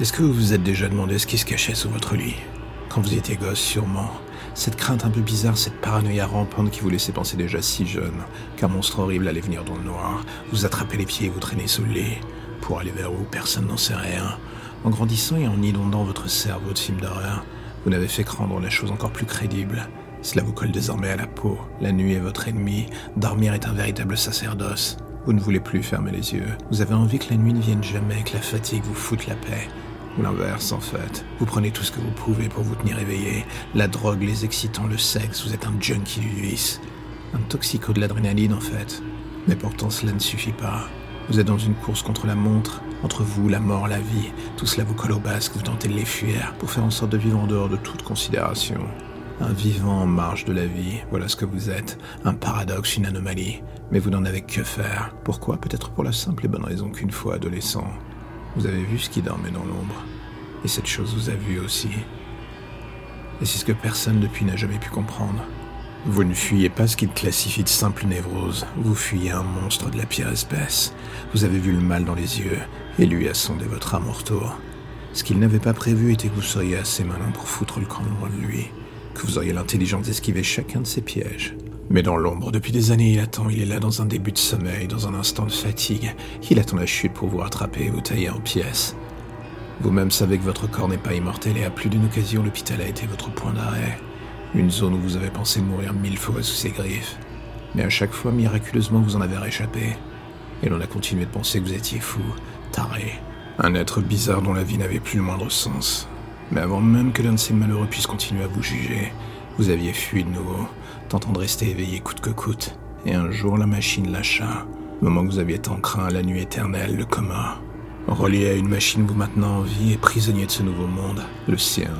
Est-ce que vous vous êtes déjà demandé ce qui se cachait sous votre lit Quand vous étiez gosse, sûrement. Cette crainte un peu bizarre, cette paranoïa rampante qui vous laissait penser déjà si jeune qu'un monstre horrible allait venir dans le noir, vous attraper les pieds et vous traîner sous le lit. Pour aller vers où personne n'en sait rien. En grandissant et en inondant votre cerveau de films d'horreur, vous n'avez fait que rendre la chose encore plus crédible. Cela vous colle désormais à la peau. La nuit est votre ennemi. Dormir est un véritable sacerdoce. Vous ne voulez plus fermer les yeux. Vous avez envie que la nuit ne vienne jamais, que la fatigue vous foute la paix. Ou l'inverse, en fait. Vous prenez tout ce que vous pouvez pour vous tenir éveillé. La drogue, les excitants, le sexe, vous êtes un junkie du vice. Un toxico de l'adrénaline, en fait. Mais pourtant, cela ne suffit pas. Vous êtes dans une course contre la montre, entre vous, la mort, la vie. Tout cela vous colle au basque, vous tentez de les fuir pour faire en sorte de vivre en dehors de toute considération. Un vivant en marge de la vie, voilà ce que vous êtes. Un paradoxe, une anomalie. Mais vous n'en avez que faire. Pourquoi? Peut-être pour la simple et bonne raison qu'une fois adolescent, vous avez vu ce qui dormait dans l'ombre. Et cette chose vous a vu aussi. Et c'est ce que personne depuis n'a jamais pu comprendre. Vous ne fuyez pas ce qu'il classifie de simple névrose, vous fuyez un monstre de la pire espèce. Vous avez vu le mal dans les yeux, et lui a sondé votre âme tour. Ce qu'il n'avait pas prévu était que vous seriez assez malin pour foutre le camp loin de lui que vous auriez l'intelligence d'esquiver chacun de ses pièges. Mais dans l'ombre, depuis des années, il attend, il est là dans un début de sommeil, dans un instant de fatigue. Il attend la chute pour vous rattraper et vous tailler en pièces. Vous-même savez que votre corps n'est pas immortel et à plus d'une occasion, l'hôpital a été votre point d'arrêt. Une zone où vous avez pensé mourir mille fois sous ses griffes. Mais à chaque fois, miraculeusement, vous en avez réchappé. Et l'on a continué de penser que vous étiez fou, taré, un être bizarre dont la vie n'avait plus le moindre sens. Mais avant même que l'un de ces malheureux puisse continuer à vous juger, vous aviez fui de nouveau, tentant de rester éveillé coûte que coûte. Et un jour, la machine lâcha. Le moment que vous aviez tant craint la nuit éternelle, le coma. Relié à une machine vous maintenant en vie et prisonnier de ce nouveau monde, le sien.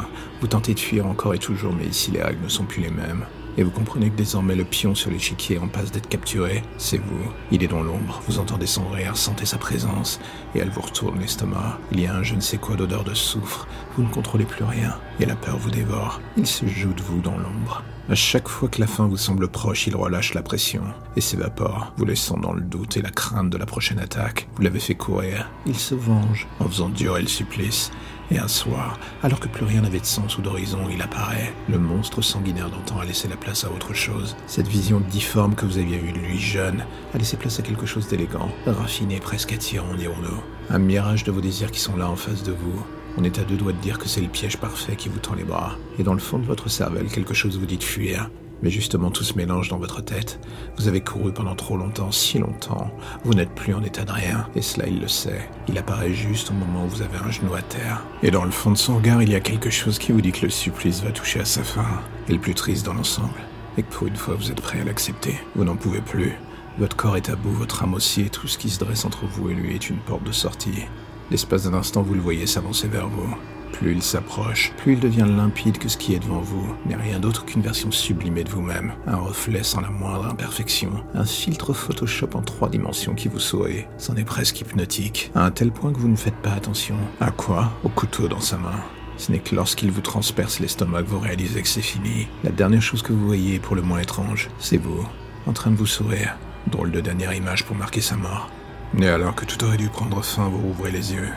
Vous tentez de fuir encore et toujours, mais ici les règles ne sont plus les mêmes. Et vous comprenez que désormais le pion sur l'échiquier en passe d'être capturé, c'est vous. Il est dans l'ombre, vous entendez son rire, sentez sa présence, et elle vous retourne l'estomac. Il y a un je ne sais quoi d'odeur de soufre, vous ne contrôlez plus rien, et la peur vous dévore. Il se joue de vous dans l'ombre. À chaque fois que la fin vous semble proche, il relâche la pression et s'évapore, vous laissant dans le doute et la crainte de la prochaine attaque. Vous l'avez fait courir. Il se venge en faisant durer le supplice. Et un soir, alors que plus rien n'avait de sens ou d'horizon, il apparaît. Le monstre sanguinaire d'antan a laissé la place à autre chose. Cette vision difforme que vous aviez eue de lui jeune a laissé place à quelque chose d'élégant, raffiné, presque attirant, dirons-nous. Un mirage de vos désirs qui sont là en face de vous. On est à deux doigts de dire que c'est le piège parfait qui vous tend les bras. Et dans le fond de votre cervelle, quelque chose vous dit de fuir. Mais justement, tout se mélange dans votre tête. Vous avez couru pendant trop longtemps, si longtemps. Vous n'êtes plus en état de rien. Et cela, il le sait. Il apparaît juste au moment où vous avez un genou à terre. Et dans le fond de son regard, il y a quelque chose qui vous dit que le supplice va toucher à sa fin. Et le plus triste dans l'ensemble. Et que pour une fois, vous êtes prêt à l'accepter. Vous n'en pouvez plus. Votre corps est à bout, votre âme aussi, et tout ce qui se dresse entre vous et lui est une porte de sortie. L'espace d'un instant, vous le voyez s'avancer vers vous. Plus il s'approche, plus il devient limpide que ce qui est devant vous, mais rien d'autre qu'une version sublimée de vous-même, un reflet sans la moindre imperfection, un filtre Photoshop en trois dimensions qui vous sourit. C'en est presque hypnotique, à un tel point que vous ne faites pas attention. À quoi? Au couteau dans sa main. Ce n'est que lorsqu'il vous transperce l'estomac que vous réalisez que c'est fini. La dernière chose que vous voyez, pour le moins étrange, c'est vous, en train de vous sourire. Drôle de dernière image pour marquer sa mort. Et alors que tout aurait dû prendre fin, vous rouvrez les yeux.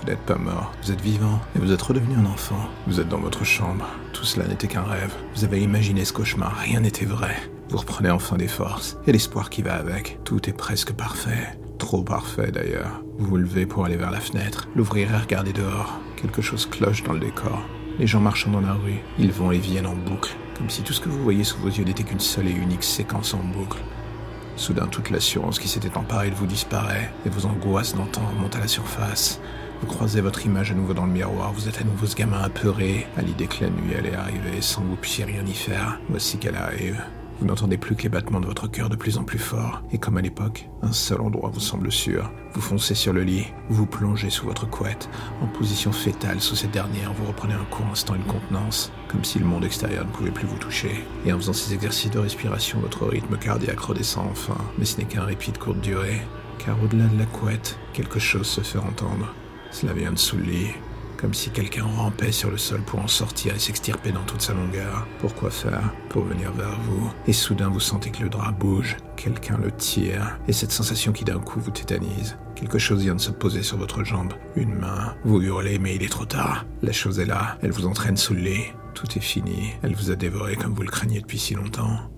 Vous n'êtes pas mort, vous êtes vivant et vous êtes redevenu un enfant. Vous êtes dans votre chambre. Tout cela n'était qu'un rêve. Vous avez imaginé ce cauchemar, rien n'était vrai. Vous reprenez enfin des forces et l'espoir qui va avec. Tout est presque parfait. Trop parfait d'ailleurs. Vous vous levez pour aller vers la fenêtre, l'ouvrir et regarder dehors. Quelque chose cloche dans le décor. Les gens marchant dans la rue, ils vont et viennent en boucle, comme si tout ce que vous voyez sous vos yeux n'était qu'une seule et unique séquence en boucle. Soudain, toute l'assurance qui s'était emparée de vous disparaît, et vos angoisses d'antan remontent à la surface. Vous croisez votre image à nouveau dans le miroir, vous êtes à nouveau ce gamin apeuré, à l'idée que la nuit allait arriver sans que vous puissiez rien y faire. Voici qu'elle arrive. Vous n'entendez plus que les battements de votre cœur de plus en plus forts, et comme à l'époque, un seul endroit vous semble sûr. Vous foncez sur le lit, vous plongez sous votre couette, en position fétale sous cette dernière, vous reprenez un court instant une contenance, comme si le monde extérieur ne pouvait plus vous toucher. Et en faisant ces exercices de respiration, votre rythme cardiaque redescend enfin, mais ce n'est qu'un répit de courte durée, car au-delà de la couette, quelque chose se fait entendre. Cela vient de sous le lit, comme si quelqu'un rampait sur le sol pour en sortir et s'extirper dans toute sa longueur. Pourquoi faire Pour venir vers vous? Et soudain, vous sentez que le drap bouge, quelqu'un le tire, et cette sensation qui d'un coup vous tétanise. Quelque chose vient de se poser sur votre jambe. Une main. Vous hurlez, mais il est trop tard. La chose est là. Elle vous entraîne sous le lit. Tout est fini. Elle vous a dévoré comme vous le craignez depuis si longtemps.